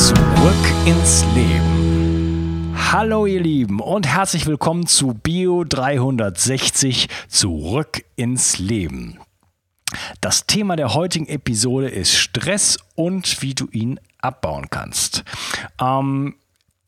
Zurück ins Leben. Hallo ihr Lieben und herzlich willkommen zu Bio 360 Zurück ins Leben. Das Thema der heutigen Episode ist Stress und wie du ihn abbauen kannst. Ähm,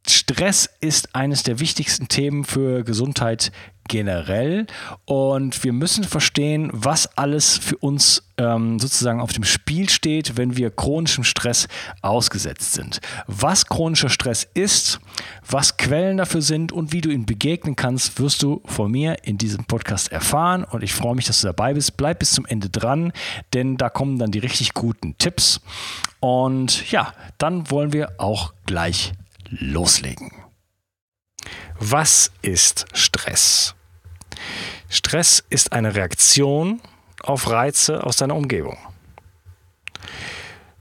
Stress ist eines der wichtigsten Themen für Gesundheit generell und wir müssen verstehen, was alles für uns ähm, sozusagen auf dem Spiel steht, wenn wir chronischem Stress ausgesetzt sind. Was chronischer Stress ist, was Quellen dafür sind und wie du ihn begegnen kannst, wirst du von mir in diesem Podcast erfahren und ich freue mich, dass du dabei bist. Bleib bis zum Ende dran, denn da kommen dann die richtig guten Tipps und ja, dann wollen wir auch gleich loslegen. Was ist Stress? Stress ist eine Reaktion auf Reize aus deiner Umgebung.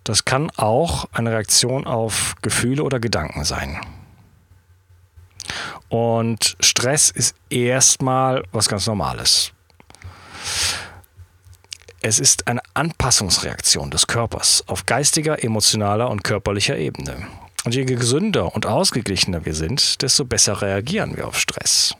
Das kann auch eine Reaktion auf Gefühle oder Gedanken sein. Und Stress ist erstmal was ganz Normales. Es ist eine Anpassungsreaktion des Körpers auf geistiger, emotionaler und körperlicher Ebene. Und je gesünder und ausgeglichener wir sind, desto besser reagieren wir auf Stress.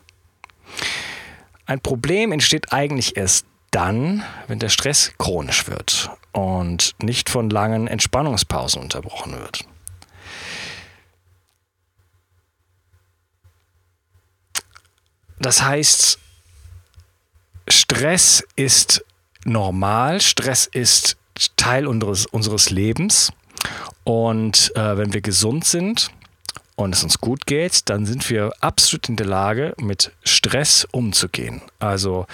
Ein Problem entsteht eigentlich erst dann, wenn der Stress chronisch wird und nicht von langen Entspannungspausen unterbrochen wird. Das heißt, Stress ist normal, Stress ist Teil unseres, unseres Lebens und äh, wenn wir gesund sind und es uns gut geht, dann sind wir absolut in der Lage, mit Stress umzugehen. Also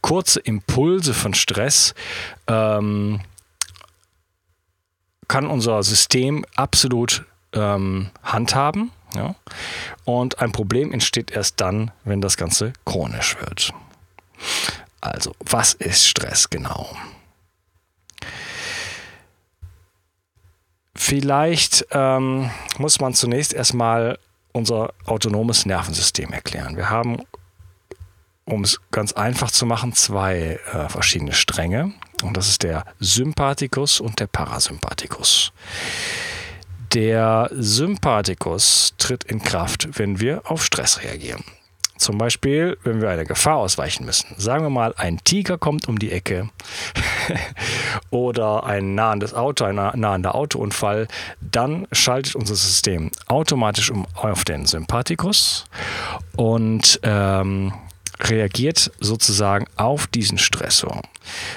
kurze Impulse von Stress ähm, kann unser System absolut ähm, handhaben. Ja? Und ein Problem entsteht erst dann, wenn das Ganze chronisch wird. Also, was ist Stress genau? Vielleicht ähm, muss man zunächst erstmal unser autonomes Nervensystem erklären. Wir haben, um es ganz einfach zu machen, zwei äh, verschiedene Stränge. Und das ist der Sympathikus und der Parasympathikus. Der Sympathikus tritt in Kraft, wenn wir auf Stress reagieren. Zum Beispiel, wenn wir einer Gefahr ausweichen müssen. Sagen wir mal, ein Tiger kommt um die Ecke oder ein nahendes Auto, ein nahender Autounfall. Dann schaltet unser System automatisch um auf den Sympathikus und ähm, reagiert sozusagen auf diesen Stressor.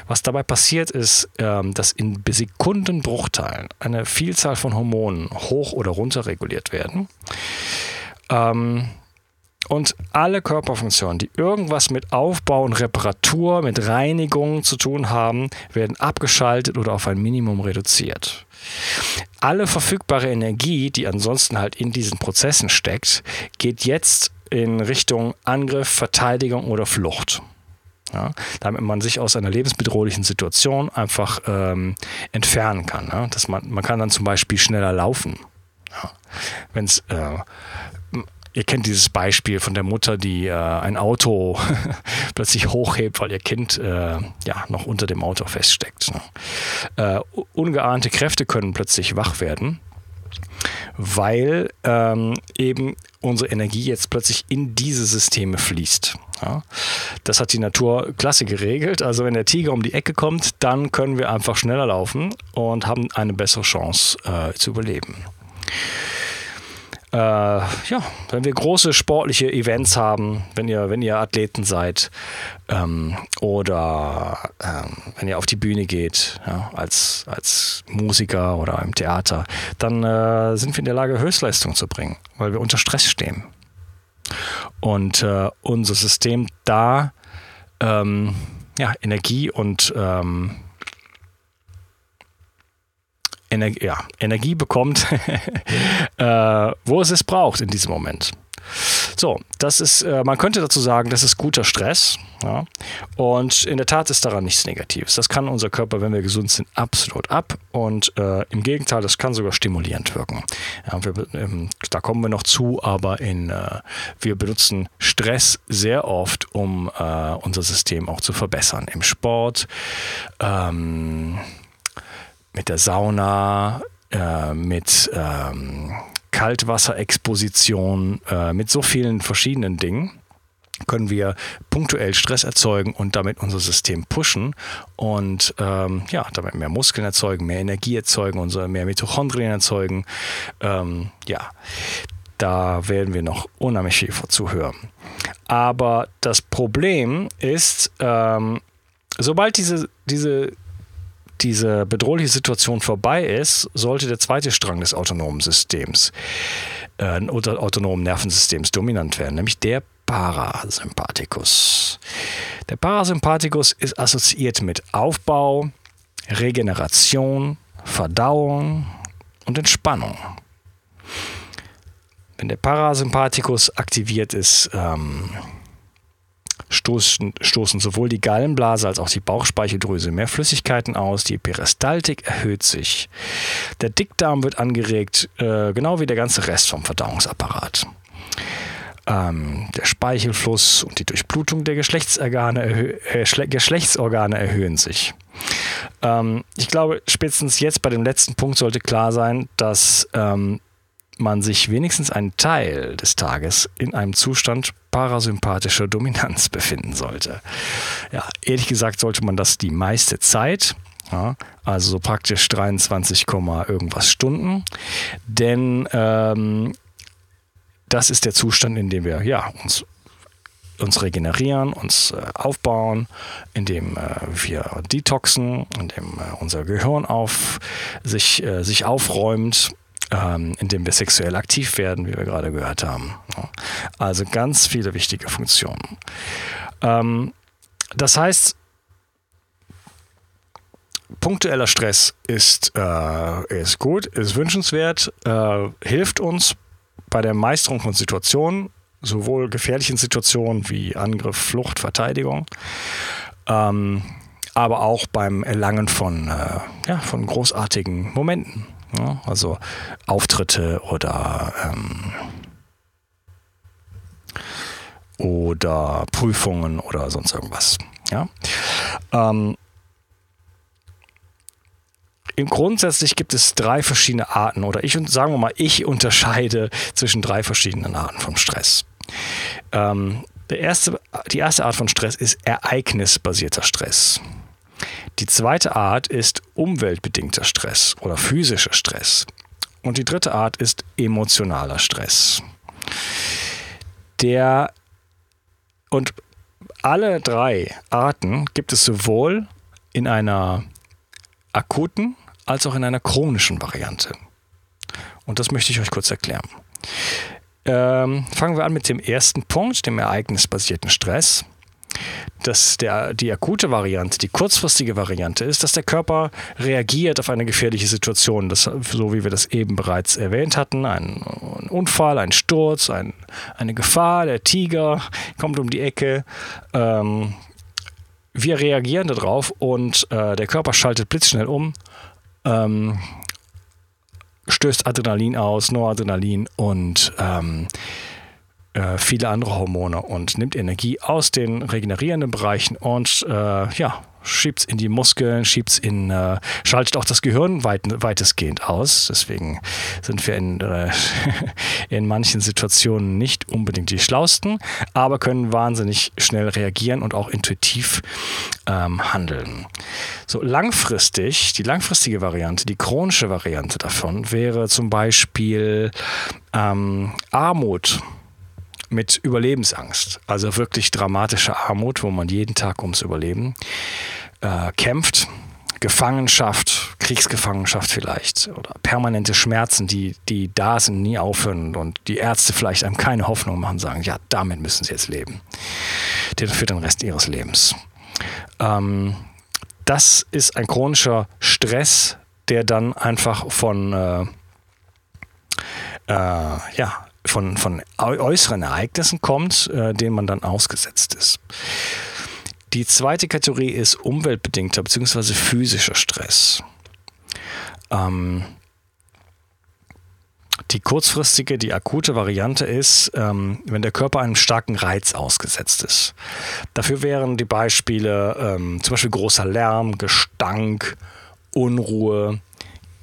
Was dabei passiert ist, ähm, dass in Sekundenbruchteilen eine Vielzahl von Hormonen hoch oder runter reguliert werden. Und alle Körperfunktionen, die irgendwas mit Aufbau und Reparatur, mit Reinigung zu tun haben, werden abgeschaltet oder auf ein Minimum reduziert. Alle verfügbare Energie, die ansonsten halt in diesen Prozessen steckt, geht jetzt in Richtung Angriff, Verteidigung oder Flucht. Ja, damit man sich aus einer lebensbedrohlichen Situation einfach ähm, entfernen kann. Ja? Dass man, man kann dann zum Beispiel schneller laufen. Ja? Wenn es äh, Ihr kennt dieses Beispiel von der Mutter, die äh, ein Auto plötzlich hochhebt, weil ihr Kind äh, ja noch unter dem Auto feststeckt. Ne? Äh, ungeahnte Kräfte können plötzlich wach werden, weil ähm, eben unsere Energie jetzt plötzlich in diese Systeme fließt. Ja? Das hat die Natur klasse geregelt. Also wenn der Tiger um die Ecke kommt, dann können wir einfach schneller laufen und haben eine bessere Chance äh, zu überleben äh, ja, wenn wir große sportliche Events haben, wenn ihr, wenn ihr Athleten seid ähm, oder ähm, wenn ihr auf die Bühne geht ja, als, als Musiker oder im Theater, dann äh, sind wir in der Lage, Höchstleistung zu bringen, weil wir unter Stress stehen. Und äh, unser System da ähm, ja, Energie und ähm, Energie, ja, Energie bekommt, äh, wo es es braucht in diesem Moment. So, das ist, äh, man könnte dazu sagen, das ist guter Stress. Ja? Und in der Tat ist daran nichts Negatives. Das kann unser Körper, wenn wir gesund sind, absolut ab. Und äh, im Gegenteil, das kann sogar stimulierend wirken. Ja, wir, ähm, da kommen wir noch zu, aber in, äh, wir benutzen Stress sehr oft, um äh, unser System auch zu verbessern. Im Sport, ähm, mit der Sauna, äh, mit ähm, Kaltwasserexposition, äh, mit so vielen verschiedenen Dingen können wir punktuell Stress erzeugen und damit unser System pushen und ähm, ja, damit mehr Muskeln erzeugen, mehr Energie erzeugen, unsere, mehr Mitochondrien erzeugen. Ähm, ja, da werden wir noch unheimlich viel dazu hören. Aber das Problem ist, ähm, sobald diese, diese diese bedrohliche Situation vorbei ist, sollte der zweite Strang des autonomen Systems äh, oder autonomen Nervensystems dominant werden, nämlich der Parasympathikus. Der Parasympathikus ist assoziiert mit Aufbau, Regeneration, Verdauung und Entspannung. Wenn der Parasympathikus aktiviert ist, ähm, stoßen, stoßen sowohl die Gallenblase als auch die Bauchspeicheldrüse mehr Flüssigkeiten aus, die Peristaltik erhöht sich. Der Dickdarm wird angeregt, äh, genau wie der ganze Rest vom Verdauungsapparat. Ähm, der Speichelfluss und die Durchblutung der Geschlechtsorgane, erhö äh, Geschlechtsorgane erhöhen sich. Ähm, ich glaube, spätestens jetzt bei dem letzten Punkt sollte klar sein, dass ähm, man sich wenigstens einen Teil des Tages in einem Zustand parasympathischer Dominanz befinden sollte. Ja, ehrlich gesagt sollte man das die meiste Zeit, ja, also so praktisch 23, irgendwas Stunden, denn ähm, das ist der Zustand, in dem wir ja, uns uns regenerieren, uns äh, aufbauen, indem äh, wir detoxen, indem äh, unser Gehirn auf, sich, äh, sich aufräumt ähm, indem wir sexuell aktiv werden, wie wir gerade gehört haben. Also ganz viele wichtige Funktionen. Ähm, das heißt, punktueller Stress ist, äh, ist gut, ist wünschenswert, äh, hilft uns bei der Meisterung von Situationen, sowohl gefährlichen Situationen wie Angriff, Flucht, Verteidigung, ähm, aber auch beim Erlangen von, äh, ja, von großartigen Momenten. Ja, also Auftritte oder, ähm, oder Prüfungen oder sonst irgendwas. Ja. Ähm, im grundsätzlich gibt es drei verschiedene Arten oder ich sagen wir mal, ich unterscheide zwischen drei verschiedenen Arten von Stress. Ähm, erste, die erste Art von Stress ist ereignisbasierter Stress. Die zweite Art ist umweltbedingter Stress oder physischer Stress. Und die dritte Art ist emotionaler Stress. Der und alle drei Arten gibt es sowohl in einer akuten als auch in einer chronischen Variante. Und das möchte ich euch kurz erklären. Ähm, fangen wir an mit dem ersten Punkt, dem ereignisbasierten Stress dass der, die akute Variante, die kurzfristige Variante ist, dass der Körper reagiert auf eine gefährliche Situation. Das, so wie wir das eben bereits erwähnt hatten, ein, ein Unfall, ein Sturz, ein, eine Gefahr, der Tiger kommt um die Ecke. Ähm, wir reagieren darauf und äh, der Körper schaltet blitzschnell um, ähm, stößt Adrenalin aus, Noradrenalin und ähm, äh, viele andere Hormone und nimmt Energie aus den regenerierenden Bereichen und äh, ja, schiebt es in die Muskeln, schiebt's in, äh, schaltet auch das Gehirn weit, weitestgehend aus. Deswegen sind wir in, äh, in manchen Situationen nicht unbedingt die schlausten, aber können wahnsinnig schnell reagieren und auch intuitiv ähm, handeln. So langfristig, die langfristige Variante, die chronische Variante davon wäre zum Beispiel ähm, Armut mit Überlebensangst, also wirklich dramatische Armut, wo man jeden Tag ums Überleben äh, kämpft. Gefangenschaft, Kriegsgefangenschaft vielleicht oder permanente Schmerzen, die, die da sind, nie aufhören und die Ärzte vielleicht einem keine Hoffnung machen, sagen, ja, damit müssen sie jetzt leben. Für den Rest ihres Lebens. Ähm, das ist ein chronischer Stress, der dann einfach von, äh, äh, ja, von, von äußeren Ereignissen kommt, äh, denen man dann ausgesetzt ist. Die zweite Kategorie ist umweltbedingter bzw. physischer Stress. Ähm, die kurzfristige, die akute Variante ist, ähm, wenn der Körper einem starken Reiz ausgesetzt ist. Dafür wären die Beispiele ähm, zum Beispiel großer Lärm, Gestank, Unruhe,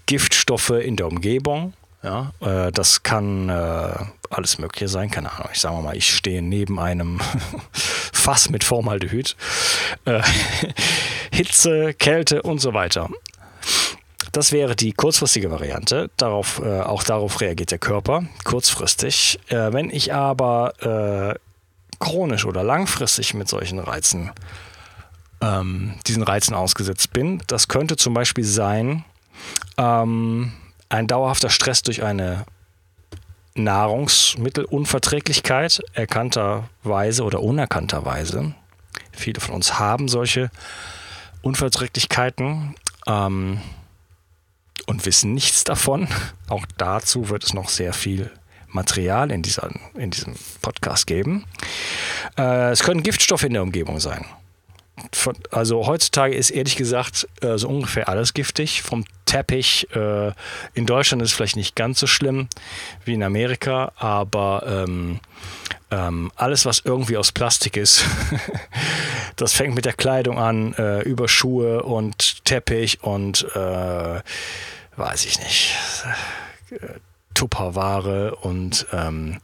Giftstoffe in der Umgebung. Ja, äh, das kann äh, alles Mögliche sein, keine Ahnung. Ich sage mal, ich stehe neben einem Fass mit Formaldehyd, äh, Hitze, Kälte und so weiter. Das wäre die kurzfristige Variante. Darauf, äh, auch darauf reagiert der Körper kurzfristig. Äh, wenn ich aber äh, chronisch oder langfristig mit solchen Reizen, ähm, diesen Reizen ausgesetzt bin, das könnte zum Beispiel sein ähm, ein dauerhafter Stress durch eine Nahrungsmittelunverträglichkeit erkannterweise oder unerkannterweise. Viele von uns haben solche Unverträglichkeiten. Ähm, und wissen nichts davon. Auch dazu wird es noch sehr viel Material in, dieser, in diesem Podcast geben. Äh, es können Giftstoffe in der Umgebung sein. Von, also heutzutage ist ehrlich gesagt äh, so ungefähr alles giftig. Vom Teppich. Äh, in Deutschland ist es vielleicht nicht ganz so schlimm wie in Amerika, aber ähm, ähm, alles, was irgendwie aus Plastik ist, das fängt mit der Kleidung an, äh, über Schuhe und Teppich und äh, weiß ich nicht, Tupperware und ähm,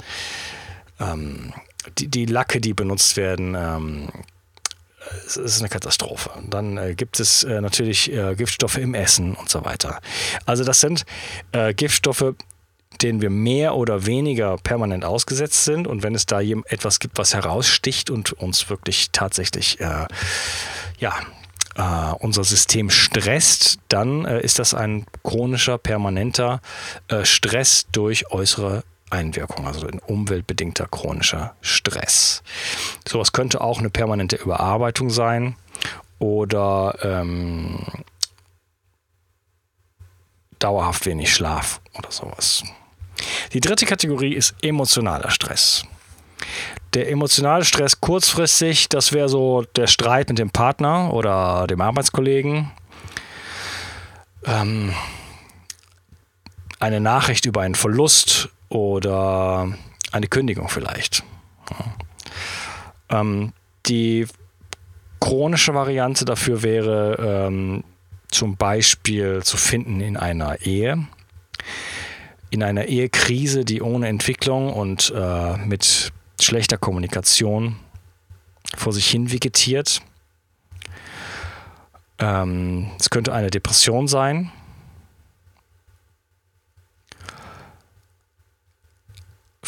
ähm, die, die Lacke, die benutzt werden, ähm, es ist eine Katastrophe. Dann äh, gibt es äh, natürlich äh, Giftstoffe im Essen und so weiter. Also das sind äh, Giftstoffe, denen wir mehr oder weniger permanent ausgesetzt sind. Und wenn es da etwas gibt, was heraussticht und uns wirklich tatsächlich äh, ja, äh, unser System stresst, dann äh, ist das ein chronischer, permanenter äh, Stress durch äußere Einwirkung, also ein umweltbedingter chronischer Stress. Sowas könnte auch eine permanente Überarbeitung sein oder ähm, dauerhaft wenig Schlaf oder sowas. Die dritte Kategorie ist emotionaler Stress. Der emotionale Stress kurzfristig, das wäre so der Streit mit dem Partner oder dem Arbeitskollegen. Ähm, eine Nachricht über einen Verlust oder eine Kündigung vielleicht. Ähm, die chronische Variante dafür wäre ähm, zum Beispiel zu finden in einer Ehe. In einer Ehekrise, die ohne Entwicklung und äh, mit schlechter Kommunikation vor sich hin vegetiert. Ähm, es könnte eine Depression sein.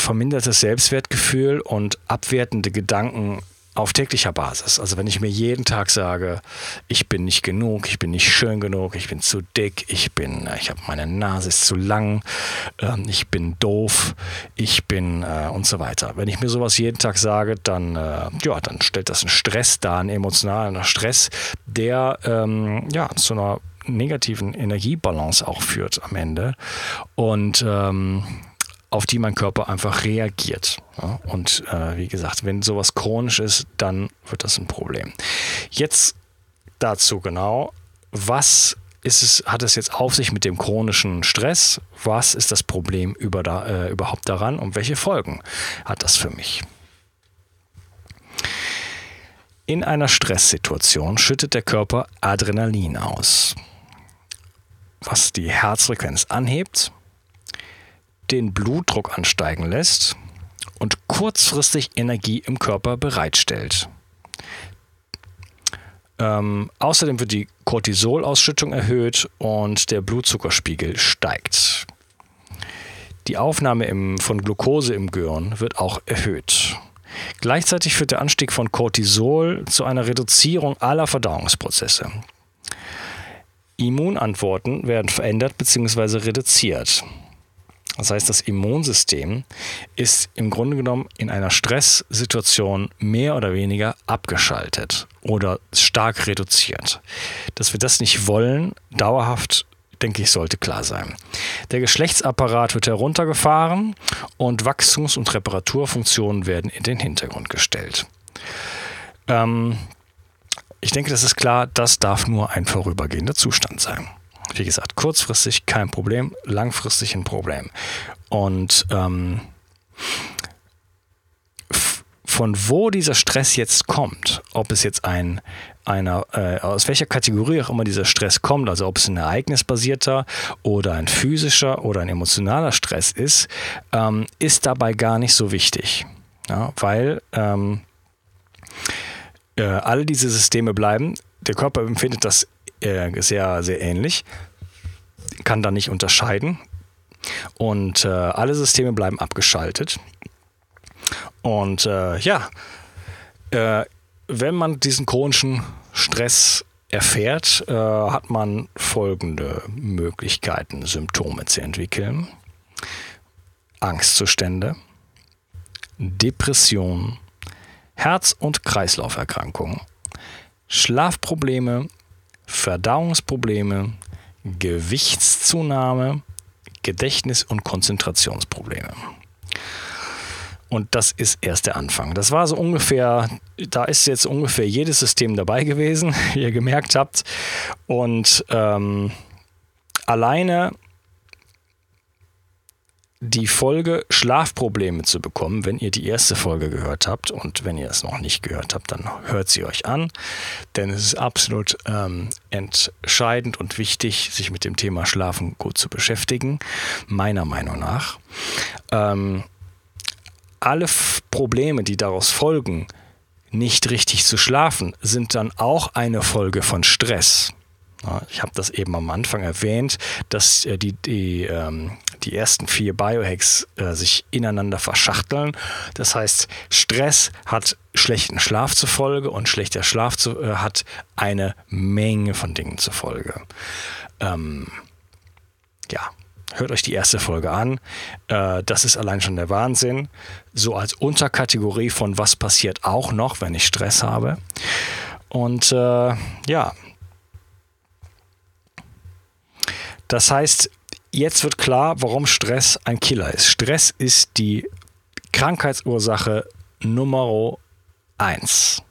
Vermindertes Selbstwertgefühl und abwertende Gedanken auf täglicher Basis. Also wenn ich mir jeden Tag sage, ich bin nicht genug, ich bin nicht schön genug, ich bin zu dick, ich bin, äh, ich habe meine Nase ist zu lang, äh, ich bin doof, ich bin äh, und so weiter. Wenn ich mir sowas jeden Tag sage, dann äh, ja, dann stellt das einen Stress dar, einen emotionalen Stress, der ähm, ja zu einer negativen Energiebalance auch führt am Ende und ähm, auf die mein Körper einfach reagiert. Ja, und äh, wie gesagt, wenn sowas chronisch ist, dann wird das ein Problem. Jetzt dazu genau, was ist es, hat es jetzt auf sich mit dem chronischen Stress? Was ist das Problem über da, äh, überhaupt daran und welche Folgen hat das für mich? In einer Stresssituation schüttet der Körper Adrenalin aus, was die Herzfrequenz anhebt den Blutdruck ansteigen lässt und kurzfristig Energie im Körper bereitstellt. Ähm, außerdem wird die Cortisolausschüttung erhöht und der Blutzuckerspiegel steigt. Die Aufnahme im, von Glucose im Gehirn wird auch erhöht. Gleichzeitig führt der Anstieg von Cortisol zu einer Reduzierung aller Verdauungsprozesse. Immunantworten werden verändert bzw. reduziert. Das heißt, das Immunsystem ist im Grunde genommen in einer Stresssituation mehr oder weniger abgeschaltet oder stark reduziert. Dass wir das nicht wollen, dauerhaft denke ich, sollte klar sein. Der Geschlechtsapparat wird heruntergefahren und Wachstums- und Reparaturfunktionen werden in den Hintergrund gestellt. Ähm, ich denke, das ist klar, das darf nur ein vorübergehender Zustand sein. Wie gesagt, kurzfristig kein Problem, langfristig ein Problem. Und ähm, von wo dieser Stress jetzt kommt, ob es jetzt ein einer, äh, aus welcher Kategorie auch immer dieser Stress kommt, also ob es ein ereignisbasierter oder ein physischer oder ein emotionaler Stress ist, ähm, ist dabei gar nicht so wichtig. Ja, weil ähm, äh, alle diese Systeme bleiben. Der Körper empfindet das sehr, sehr ähnlich, kann da nicht unterscheiden. Und äh, alle Systeme bleiben abgeschaltet. Und äh, ja, äh, wenn man diesen chronischen Stress erfährt, äh, hat man folgende Möglichkeiten, Symptome zu entwickeln. Angstzustände, Depression, Herz- und Kreislauferkrankungen, Schlafprobleme, Verdauungsprobleme, Gewichtszunahme, Gedächtnis- und Konzentrationsprobleme. Und das ist erst der Anfang. Das war so ungefähr, da ist jetzt ungefähr jedes System dabei gewesen, wie ihr gemerkt habt. Und ähm, alleine die Folge Schlafprobleme zu bekommen, wenn ihr die erste Folge gehört habt. Und wenn ihr es noch nicht gehört habt, dann hört sie euch an. Denn es ist absolut ähm, entscheidend und wichtig, sich mit dem Thema Schlafen gut zu beschäftigen, meiner Meinung nach. Ähm, alle F Probleme, die daraus folgen, nicht richtig zu schlafen, sind dann auch eine Folge von Stress. Ich habe das eben am Anfang erwähnt, dass äh, die, die, ähm, die ersten vier Biohacks äh, sich ineinander verschachteln. Das heißt, Stress hat schlechten Schlaf zur Folge und schlechter Schlaf zu, äh, hat eine Menge von Dingen zur Folge. Ähm, ja, hört euch die erste Folge an. Das ist allein schon der Wahnsinn. So als Unterkategorie von was passiert auch noch, wenn ich Stress habe. Und ja, Das heißt, jetzt wird klar, warum Stress ein Killer ist. Stress ist die Krankheitsursache Nummer eins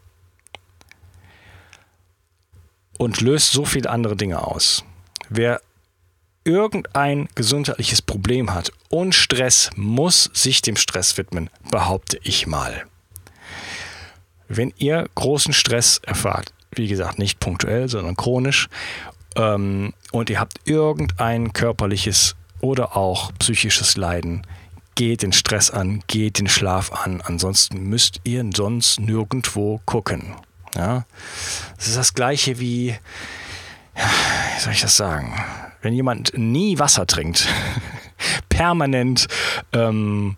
und löst so viele andere Dinge aus. Wer irgendein gesundheitliches Problem hat und Stress muss sich dem Stress widmen, behaupte ich mal. Wenn ihr großen Stress erfahrt, wie gesagt, nicht punktuell, sondern chronisch ähm, und ihr habt irgendein körperliches oder auch psychisches Leiden, geht den Stress an, geht den Schlaf an. Ansonsten müsst ihr sonst nirgendwo gucken. Ja? Das ist das gleiche wie, wie soll ich das sagen? Wenn jemand nie Wasser trinkt, permanent ähm,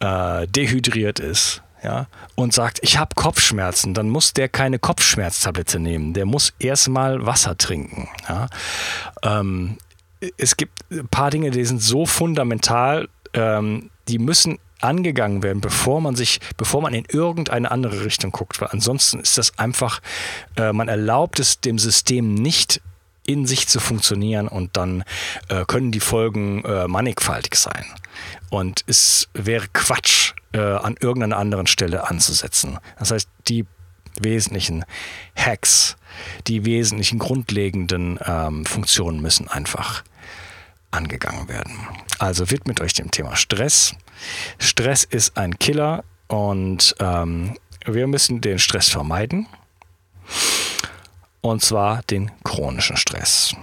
äh, dehydriert ist, ja, und sagt, ich habe Kopfschmerzen, dann muss der keine Kopfschmerztablette nehmen. Der muss erstmal Wasser trinken. Ja. Ähm, es gibt ein paar Dinge, die sind so fundamental, ähm, die müssen angegangen werden, bevor man sich, bevor man in irgendeine andere Richtung guckt. Weil ansonsten ist das einfach, äh, man erlaubt es dem System nicht in sich zu funktionieren und dann äh, können die Folgen äh, mannigfaltig sein. Und es wäre Quatsch, äh, an irgendeiner anderen Stelle anzusetzen. Das heißt, die wesentlichen Hacks, die wesentlichen grundlegenden ähm, Funktionen müssen einfach angegangen werden. Also widmet euch dem Thema Stress. Stress ist ein Killer und ähm, wir müssen den Stress vermeiden. Und zwar den chronischen Stress.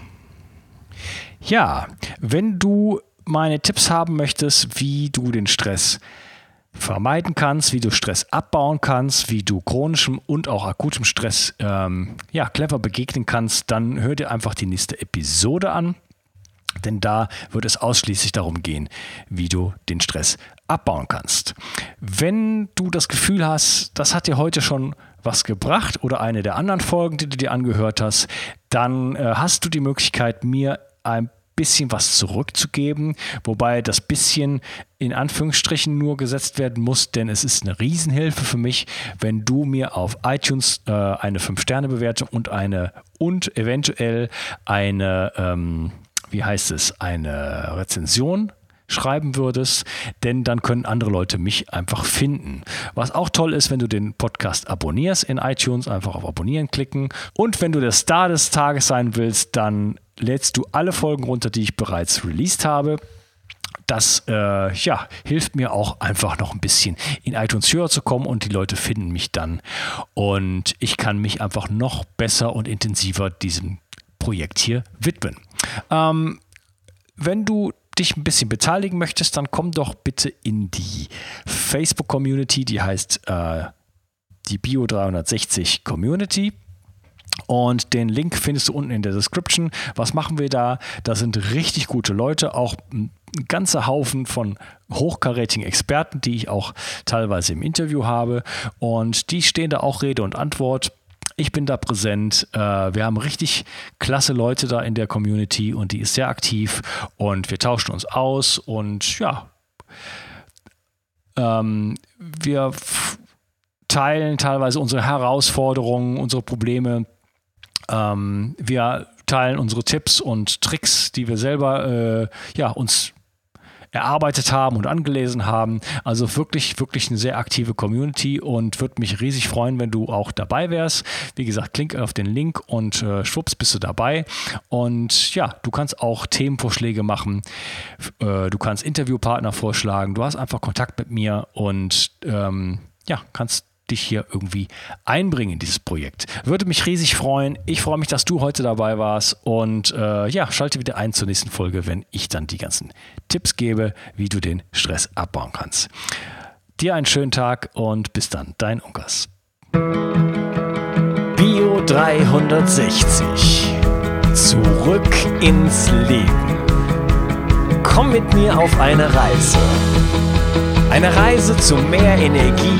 Ja, wenn du meine Tipps haben möchtest, wie du den Stress vermeiden kannst, wie du Stress abbauen kannst, wie du chronischem und auch akutem Stress ähm, ja, clever begegnen kannst, dann hör dir einfach die nächste Episode an. Denn da wird es ausschließlich darum gehen, wie du den Stress abbauen kannst. Wenn du das Gefühl hast, das hat dir heute schon was gebracht oder eine der anderen Folgen, die du dir angehört hast, dann äh, hast du die Möglichkeit, mir ein bisschen was zurückzugeben, wobei das bisschen in Anführungsstrichen nur gesetzt werden muss, denn es ist eine Riesenhilfe für mich, wenn du mir auf iTunes äh, eine 5-Sterne-Bewertung und eine und eventuell eine ähm, wie heißt es, eine Rezension schreiben würdest, denn dann können andere Leute mich einfach finden. Was auch toll ist, wenn du den Podcast abonnierst in iTunes, einfach auf Abonnieren klicken. Und wenn du der Star des Tages sein willst, dann lädst du alle Folgen runter, die ich bereits released habe. Das äh, ja, hilft mir auch einfach noch ein bisschen in iTunes höher zu kommen und die Leute finden mich dann. Und ich kann mich einfach noch besser und intensiver diesem Projekt hier widmen. Ähm, wenn du dich ein bisschen beteiligen möchtest, dann komm doch bitte in die Facebook-Community, die heißt äh, die Bio 360 Community. Und den Link findest du unten in der Description. Was machen wir da? Da sind richtig gute Leute, auch ein ganzer Haufen von hochkarätigen Experten, die ich auch teilweise im Interview habe. Und die stehen da auch Rede und Antwort. Ich bin da präsent. Äh, wir haben richtig klasse Leute da in der Community und die ist sehr aktiv und wir tauschen uns aus und ja, ähm, wir teilen teilweise unsere Herausforderungen, unsere Probleme. Ähm, wir teilen unsere Tipps und Tricks, die wir selber äh, ja, uns erarbeitet haben und angelesen haben. Also wirklich, wirklich eine sehr aktive Community und würde mich riesig freuen, wenn du auch dabei wärst. Wie gesagt, klick auf den Link und äh, schwupps bist du dabei. Und ja, du kannst auch Themenvorschläge machen. Äh, du kannst Interviewpartner vorschlagen. Du hast einfach Kontakt mit mir und ähm, ja, kannst dich hier irgendwie einbringen in dieses Projekt. Würde mich riesig freuen. Ich freue mich, dass du heute dabei warst und äh, ja, schalte wieder ein zur nächsten Folge, wenn ich dann die ganzen Tipps gebe, wie du den Stress abbauen kannst. Dir einen schönen Tag und bis dann, dein Unkas. Bio 360. Zurück ins Leben. Komm mit mir auf eine Reise. Eine Reise zu mehr Energie